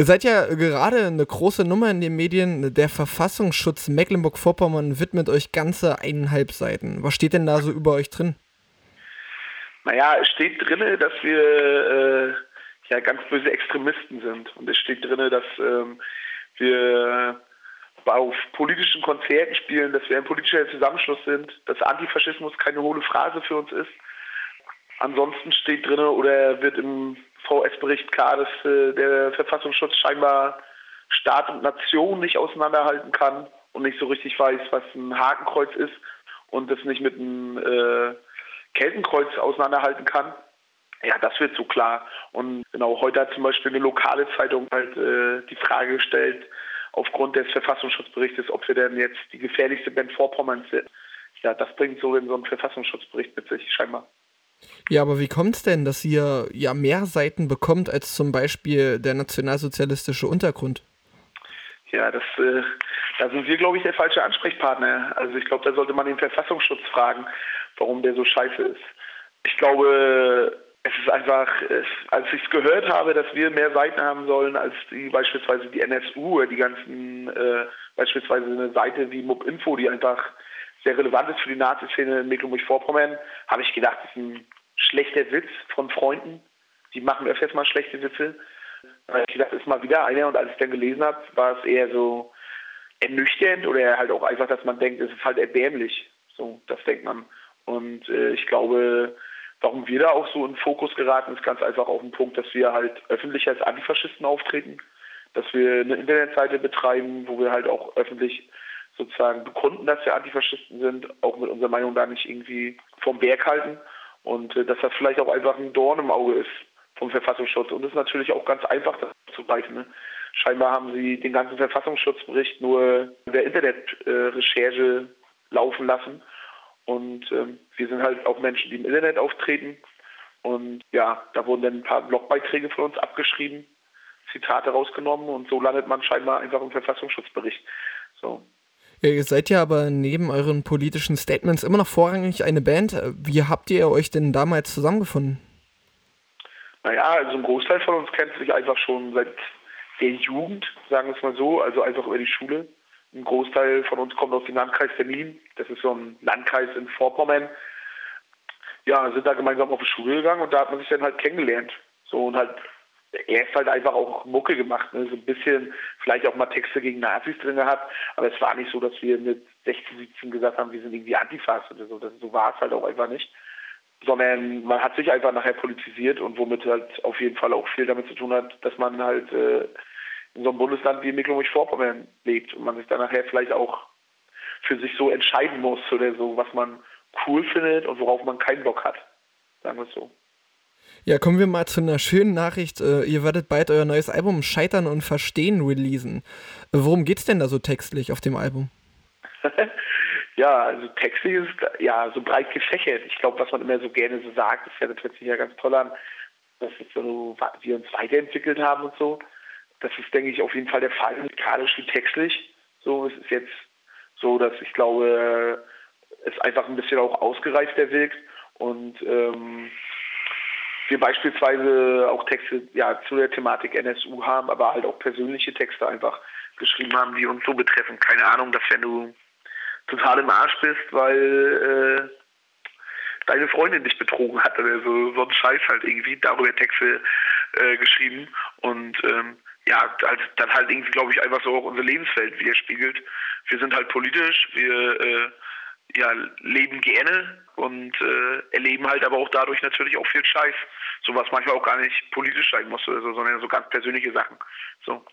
Ihr seid ja gerade eine große Nummer in den Medien. Der Verfassungsschutz Mecklenburg-Vorpommern widmet euch ganze eineinhalb Seiten. Was steht denn da so über euch drin? Naja, es steht drin, dass wir äh, ja ganz böse Extremisten sind. Und es steht drin, dass ähm, wir auf politischen Konzerten spielen, dass wir ein politischer Zusammenschluss sind, dass Antifaschismus keine hohle Phrase für uns ist. Ansonsten steht drin oder wird im VS-Bericht klar, dass äh, der Verfassungsschutz scheinbar Staat und Nation nicht auseinanderhalten kann und nicht so richtig weiß, was ein Hakenkreuz ist und das nicht mit einem äh, Keltenkreuz auseinanderhalten kann. Ja, das wird so klar. Und genau, heute hat zum Beispiel eine lokale Zeitung halt äh, die Frage gestellt, aufgrund des Verfassungsschutzberichtes, ob wir denn jetzt die gefährlichste Band Vorpommerns sind. Ja, das bringt so in so einen Verfassungsschutzbericht mit sich, scheinbar. Ja, aber wie kommt es denn, dass ihr ja mehr Seiten bekommt als zum Beispiel der nationalsozialistische Untergrund? Ja, das, äh, da sind wir, glaube ich, der falsche Ansprechpartner. Also ich glaube, da sollte man den Verfassungsschutz fragen, warum der so scheiße ist. Ich glaube, es ist einfach, es, als ich es gehört habe, dass wir mehr Seiten haben sollen als die beispielsweise die NSU oder die ganzen, äh, beispielsweise eine Seite wie MUB-Info, die einfach sehr relevant ist für die Nazi-Szene in Mecklenburg-Vorpommern, habe ich gedacht, das ist ein schlechter Witz von Freunden. Die machen öfters mal schlechte Witze. Habe ich gedacht, das ist mal wieder einer und als ich dann gelesen habe, war es eher so ernüchternd oder halt auch einfach, dass man denkt, es ist halt erbärmlich. So, das denkt man. Und äh, ich glaube, warum wir da auch so in Fokus geraten, ist ganz einfach auf den Punkt, dass wir halt öffentlich als Antifaschisten auftreten, dass wir eine Internetseite betreiben, wo wir halt auch öffentlich sozusagen bekunden, dass wir Antifaschisten sind, auch mit unserer Meinung da nicht irgendwie vom Berg halten und äh, dass das vielleicht auch einfach ein Dorn im Auge ist vom Verfassungsschutz. Und es ist natürlich auch ganz einfach das zu greifen. Ne? Scheinbar haben sie den ganzen Verfassungsschutzbericht nur in der Internetrecherche äh, laufen lassen. Und ähm, wir sind halt auch Menschen, die im Internet auftreten. Und ja, da wurden dann ein paar Blogbeiträge von uns abgeschrieben, Zitate rausgenommen und so landet man scheinbar einfach im Verfassungsschutzbericht. So. Ja, ihr seid ja aber neben euren politischen Statements immer noch vorrangig eine Band. Wie habt ihr euch denn damals zusammengefunden? Naja, also ein Großteil von uns kennt sich einfach schon seit der Jugend, sagen wir es mal so, also einfach über die Schule. Ein Großteil von uns kommt aus dem Landkreis Berlin. Das ist so ein Landkreis in Vorpommern. Ja, sind da gemeinsam auf die Schule gegangen und da hat man sich dann halt kennengelernt. So und halt erst halt einfach auch Mucke gemacht, ne? so ein bisschen vielleicht auch mal Texte gegen Nazis drin gehabt, aber es war nicht so, dass wir mit 16, 17 gesagt haben, wir sind irgendwie Antifas oder so. Das, so war es halt auch einfach nicht. Sondern man hat sich einfach nachher politisiert und womit halt auf jeden Fall auch viel damit zu tun hat, dass man halt äh, in so einem Bundesland wie Mecklenburg-Vorpommern lebt und man sich dann nachher vielleicht auch für sich so entscheiden muss oder so, was man cool findet und worauf man keinen Bock hat. Sagen wir es so. Ja, kommen wir mal zu einer schönen Nachricht. Äh, ihr werdet bald euer neues Album Scheitern und Verstehen releasen. Äh, worum geht's denn da so textlich auf dem Album? ja, also textlich ist ja so breit gefächert. Ich glaube, was man immer so gerne so sagt, ist ja, das hört sich ja ganz toll an, dass so, wir uns weiterentwickelt haben und so. Das ist, denke ich, auf jeden Fall der Fall, musikalisch wie textlich. So, es ist jetzt so, dass ich glaube, es einfach ein bisschen auch ausgereifter wirkt und ähm, wir beispielsweise auch Texte ja, zu der Thematik NSU haben, aber halt auch persönliche Texte einfach geschrieben haben, die uns so betreffen. Keine Ahnung, dass wenn du total im Arsch bist, weil äh, deine Freundin dich betrogen hat oder so, so ein Scheiß halt irgendwie, darüber Texte äh, geschrieben und ähm, ja, halt, dann halt irgendwie, glaube ich, einfach so auch unsere Lebenswelt widerspiegelt. Wir sind halt politisch, wir äh, ja, leben gerne und äh, erleben halt aber auch dadurch natürlich auch viel Scheiß. So was manchmal auch gar nicht politisch sein muss, oder so, sondern so ganz persönliche Sachen. So.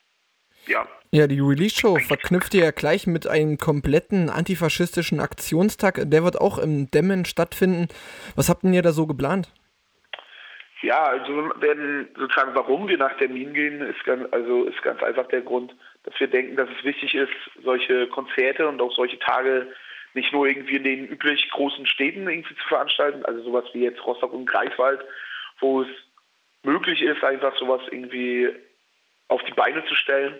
Ja. Ja, die Release-Show verknüpft ihr ja gleich mit einem kompletten antifaschistischen Aktionstag. Der wird auch im Dämmen stattfinden. Was habt ihr da so geplant? Ja, also werden sozusagen, warum wir nach Termin gehen, ist ganz, also ist ganz einfach der Grund, dass wir denken, dass es wichtig ist, solche Konzerte und auch solche Tage nicht nur irgendwie in den üblich großen Städten irgendwie zu veranstalten, also sowas wie jetzt Rostock und Greifswald, wo es möglich ist, einfach sowas irgendwie auf die Beine zu stellen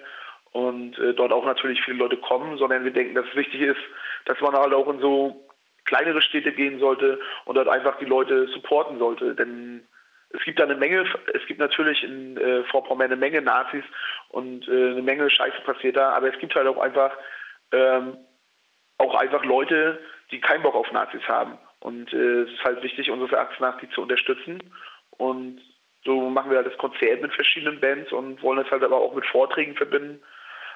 und äh, dort auch natürlich viele Leute kommen, sondern wir denken, dass es wichtig ist, dass man halt auch in so kleinere Städte gehen sollte und dort einfach die Leute supporten sollte. Denn es gibt da eine Menge, es gibt natürlich in äh, Vorpommern eine Menge Nazis und äh, eine Menge Scheiße passiert da, aber es gibt halt auch einfach ähm, auch einfach Leute, die keinen Bock auf Nazis haben. Und äh, es ist halt wichtig, unseres Erachtens nach, die zu unterstützen. Und so machen wir halt das Konzert mit verschiedenen Bands und wollen das halt aber auch mit Vorträgen verbinden.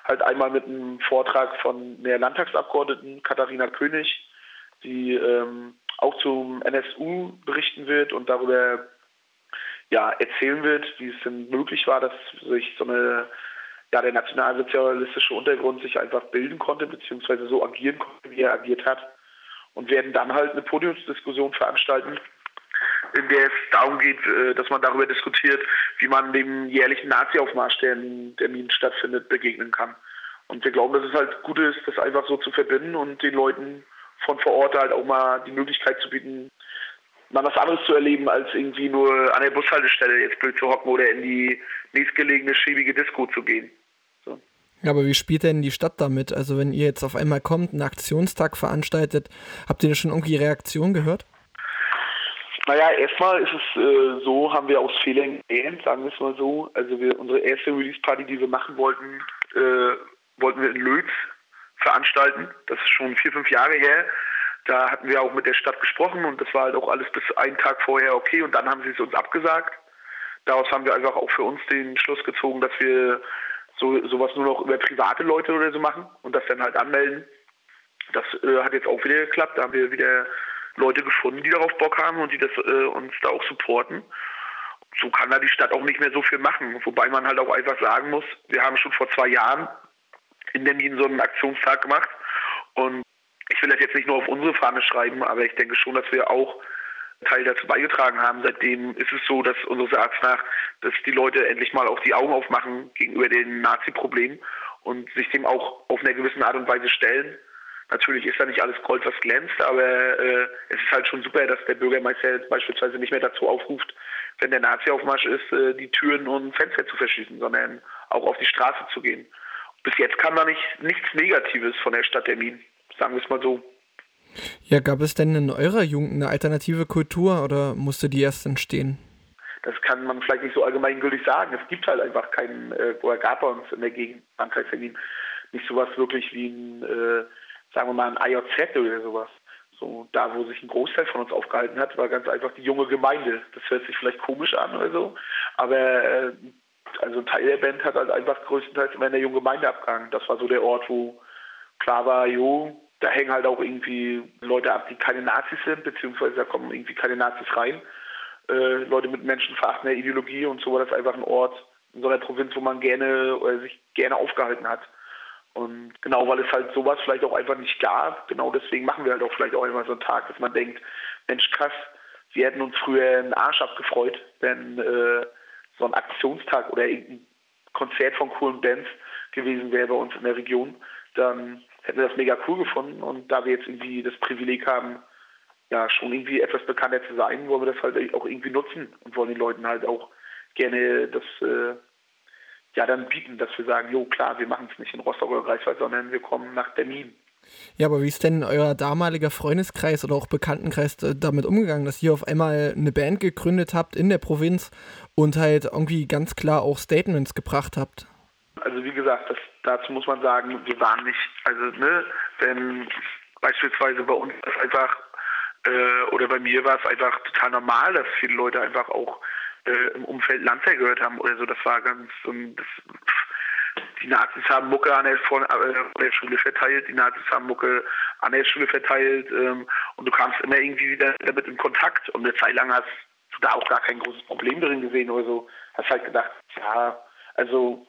Halt einmal mit einem Vortrag von der Landtagsabgeordneten Katharina König, die ähm, auch zum NSU berichten wird und darüber ja, erzählen wird, wie es denn möglich war, dass sich so eine ja, der nationalsozialistische Untergrund sich einfach bilden konnte, beziehungsweise so agieren konnte, wie er agiert hat. Und werden dann halt eine Podiumsdiskussion veranstalten, in der es darum geht, äh, dass man darüber diskutiert, wie man dem jährlichen Nazi-Aufmarsch, der in Termin stattfindet, begegnen kann. Und wir glauben, dass es halt gut ist, das einfach so zu verbinden und den Leuten von vor Ort halt auch mal die Möglichkeit zu bieten, mal was anderes zu erleben, als irgendwie nur an der Bushaltestelle jetzt blöd zu hocken oder in die nächstgelegene schäbige Disco zu gehen. Aber wie spielt denn die Stadt damit? Also wenn ihr jetzt auf einmal kommt, einen Aktionstag veranstaltet, habt ihr da schon irgendwie Reaktion gehört? Naja, erstmal ist es äh, so, haben wir aus Fehlern gelernt, sagen wir es mal so. Also wir, unsere erste Release-Party, die wir machen wollten, äh, wollten wir in Lötz veranstalten. Das ist schon vier, fünf Jahre her. Da hatten wir auch mit der Stadt gesprochen und das war halt auch alles bis einen Tag vorher okay und dann haben sie es uns abgesagt. Daraus haben wir einfach auch für uns den Schluss gezogen, dass wir so sowas nur noch über private Leute oder so machen und das dann halt anmelden. Das äh, hat jetzt auch wieder geklappt. Da haben wir wieder Leute gefunden, die darauf Bock haben und die das äh, uns da auch supporten. So kann da die Stadt auch nicht mehr so viel machen. Wobei man halt auch einfach sagen muss, wir haben schon vor zwei Jahren in Berlin so einen Aktionstag gemacht und ich will das jetzt nicht nur auf unsere Fahne schreiben, aber ich denke schon, dass wir auch Teil dazu beigetragen haben. Seitdem ist es so, dass unseres Erachtens nach, dass die Leute endlich mal auch die Augen aufmachen gegenüber den Nazi-Problemen und sich dem auch auf eine gewisse Art und Weise stellen. Natürlich ist da nicht alles Gold, was glänzt, aber äh, es ist halt schon super, dass der Bürgermeister beispielsweise nicht mehr dazu aufruft, wenn der Nazi-Aufmarsch ist, äh, die Türen und Fenster zu verschließen, sondern auch auf die Straße zu gehen. Bis jetzt kam da nicht nichts Negatives von der Stadt Termin sagen wir es mal so. Ja, gab es denn in eurer Jugend eine alternative Kultur oder musste die erst entstehen? Das kann man vielleicht nicht so allgemeingültig sagen. Es gibt halt einfach keinen, äh, oder gab bei uns in der Gegend, Berlin, nicht sowas wirklich wie ein, äh, sagen wir mal, ein IOZ oder sowas. So, da, wo sich ein Großteil von uns aufgehalten hat, war ganz einfach die junge Gemeinde. Das hört sich vielleicht komisch an oder so, aber äh, also ein Teil der Band hat halt einfach größtenteils immer in der jungen Gemeinde abgehangen. Das war so der Ort, wo klar war, jo, da hängen halt auch irgendwie Leute ab, die keine Nazis sind, beziehungsweise da kommen irgendwie keine Nazis rein. Äh, Leute mit menschenverachtender Ideologie und so war das einfach ein Ort in so einer Provinz, wo man gerne oder sich gerne aufgehalten hat. Und genau, weil es halt sowas vielleicht auch einfach nicht gab, genau deswegen machen wir halt auch vielleicht auch immer so einen Tag, dass man denkt, Mensch krass, wir hätten uns früher einen Arsch abgefreut, wenn äh, so ein Aktionstag oder irgendein Konzert von coolen Bands gewesen wäre bei uns in der Region, dann hätten wir das mega cool gefunden. Und da wir jetzt irgendwie das Privileg haben, ja, schon irgendwie etwas bekannter zu sein, wollen wir das halt auch irgendwie nutzen und wollen den Leuten halt auch gerne das äh, ja dann bieten, dass wir sagen, jo klar, wir machen es nicht in Rostock oder Greifswald, sondern wir kommen nach Berlin. Ja, aber wie ist denn euer damaliger Freundeskreis oder auch Bekanntenkreis äh, damit umgegangen, dass ihr auf einmal eine Band gegründet habt in der Provinz und halt irgendwie ganz klar auch Statements gebracht habt? Also wie gesagt, das dazu muss man sagen, wir waren nicht, also ne, wenn beispielsweise bei uns ist einfach äh, oder bei mir war es einfach total normal, dass viele Leute einfach auch äh, im Umfeld Landwehr gehört haben oder so. Das war ganz, um, das, die Nazis haben Mucke an der, vor, äh, der, Schule verteilt, die Nazis haben Mucke an der Schule verteilt ähm, und du kamst immer irgendwie wieder damit in Kontakt und eine Zeit lang hast du da auch gar kein großes Problem drin gesehen oder so. Hast halt gedacht, ja, also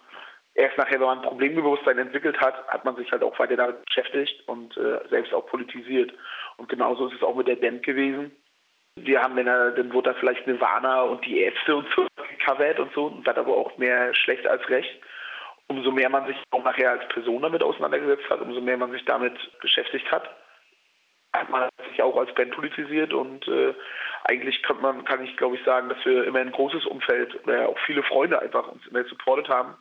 erst nachher, wenn man ein Problembewusstsein entwickelt hat, hat man sich halt auch weiter damit beschäftigt und äh, selbst auch politisiert. Und genauso ist es auch mit der Band gewesen. Wir haben dann, dann wurde da vielleicht Nirvana und die Ärzte und so gecovert und so, und das aber auch mehr schlecht als recht. Umso mehr man sich auch nachher als Person damit auseinandergesetzt hat, umso mehr man sich damit beschäftigt hat, hat man sich auch als Band politisiert und äh, eigentlich kann man, kann ich glaube ich sagen, dass wir immer ein großes Umfeld, oder auch viele Freunde einfach uns immer supportet haben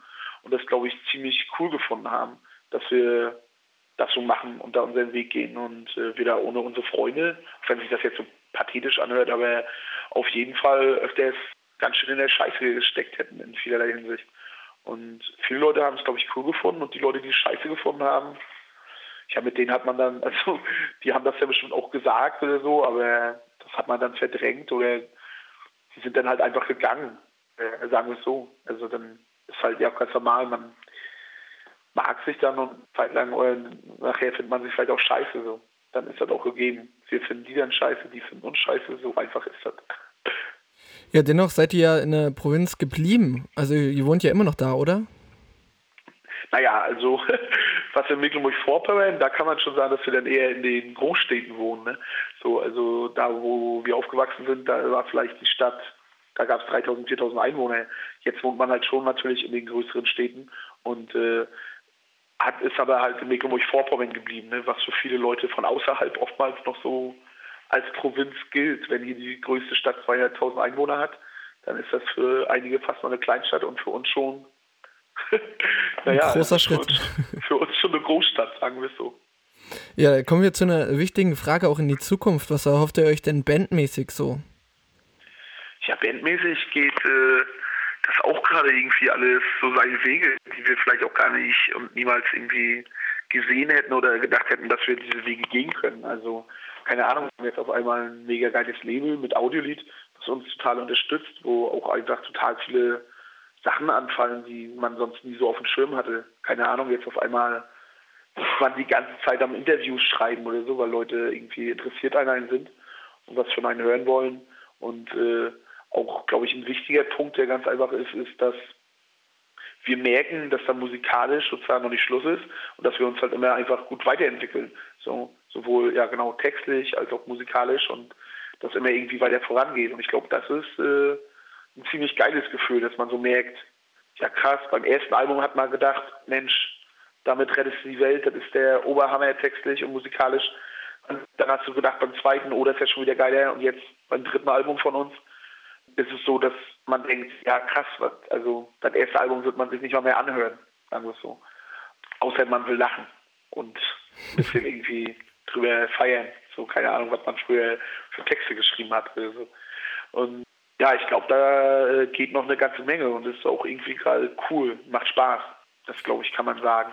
und das, glaube ich, ziemlich cool gefunden haben, dass wir das so machen und da unseren Weg gehen und äh, wir da ohne unsere Freunde, wenn sich das jetzt so pathetisch anhört, aber auf jeden Fall öfters ganz schön in der Scheiße gesteckt hätten in vielerlei Hinsicht. Und viele Leute haben es, glaube ich, cool gefunden und die Leute, die Scheiße gefunden haben, ja, mit denen hat man dann, also die haben das ja bestimmt auch gesagt oder so, aber das hat man dann verdrängt oder die sind dann halt einfach gegangen, äh, sagen wir es so. Also dann ist halt ja ganz normal, man mag sich dann und Zeit lang oder nachher findet man sich vielleicht auch scheiße so. Dann ist das auch gegeben. Wir finden die dann scheiße, die finden uns scheiße, so einfach ist das. Ja, dennoch seid ihr ja in der Provinz geblieben. Also ihr wohnt ja immer noch da, oder? Naja, also was in Mecklenburg-Vorpommern, da kann man schon sagen, dass wir dann eher in den Großstädten wohnen. Ne? So, also da, wo wir aufgewachsen sind, da war vielleicht die Stadt, da gab es 3000, 4000 Einwohner. Jetzt wohnt man halt schon natürlich in den größeren Städten und äh, hat, ist aber halt in Mecklenburg-Vorpommern geblieben, ne? was für viele Leute von außerhalb oftmals noch so als Provinz gilt. Wenn hier die größte Stadt 200.000 Einwohner hat, dann ist das für einige fast mal eine Kleinstadt und für uns schon naja, ein großer Schritt. Für uns, für uns schon eine Großstadt, sagen wir es so. Ja, kommen wir zu einer wichtigen Frage auch in die Zukunft. Was erhofft ihr euch denn bandmäßig so? Ja, bandmäßig geht äh, das auch gerade irgendwie alles so seine Wege, die wir vielleicht auch gar nicht und niemals irgendwie gesehen hätten oder gedacht hätten, dass wir diese Wege gehen können. Also, keine Ahnung, wir haben jetzt auf einmal ein mega geiles Label mit Audiolied, das uns total unterstützt, wo auch einfach total viele Sachen anfallen, die man sonst nie so auf dem Schirm hatte. Keine Ahnung, jetzt auf einmal man die ganze Zeit am Interviews schreiben oder so, weil Leute irgendwie interessiert an einen sind und was von einen hören wollen. Und äh, auch, glaube ich, ein wichtiger Punkt, der ganz einfach ist, ist, dass wir merken, dass da musikalisch sozusagen noch nicht Schluss ist und dass wir uns halt immer einfach gut weiterentwickeln. So, sowohl ja genau textlich als auch musikalisch und das immer irgendwie weiter vorangeht. Und ich glaube, das ist äh, ein ziemlich geiles Gefühl, dass man so merkt, ja krass, beim ersten Album hat man gedacht, Mensch, damit rettest du die Welt, das ist der Oberhammer textlich und musikalisch. Und dann hast du gedacht beim zweiten, oh, das ist ja schon wieder geiler und jetzt beim dritten Album von uns ist es so, dass man denkt, ja krass, also das erste Album wird man sich nicht mal mehr anhören, sagen wir es so. Außer man will lachen und ein bisschen irgendwie drüber feiern. So, keine Ahnung, was man früher für Texte geschrieben hat oder so. Und ja, ich glaube, da äh, geht noch eine ganze Menge und ist auch irgendwie gerade cool, macht Spaß. Das, glaube ich, kann man sagen.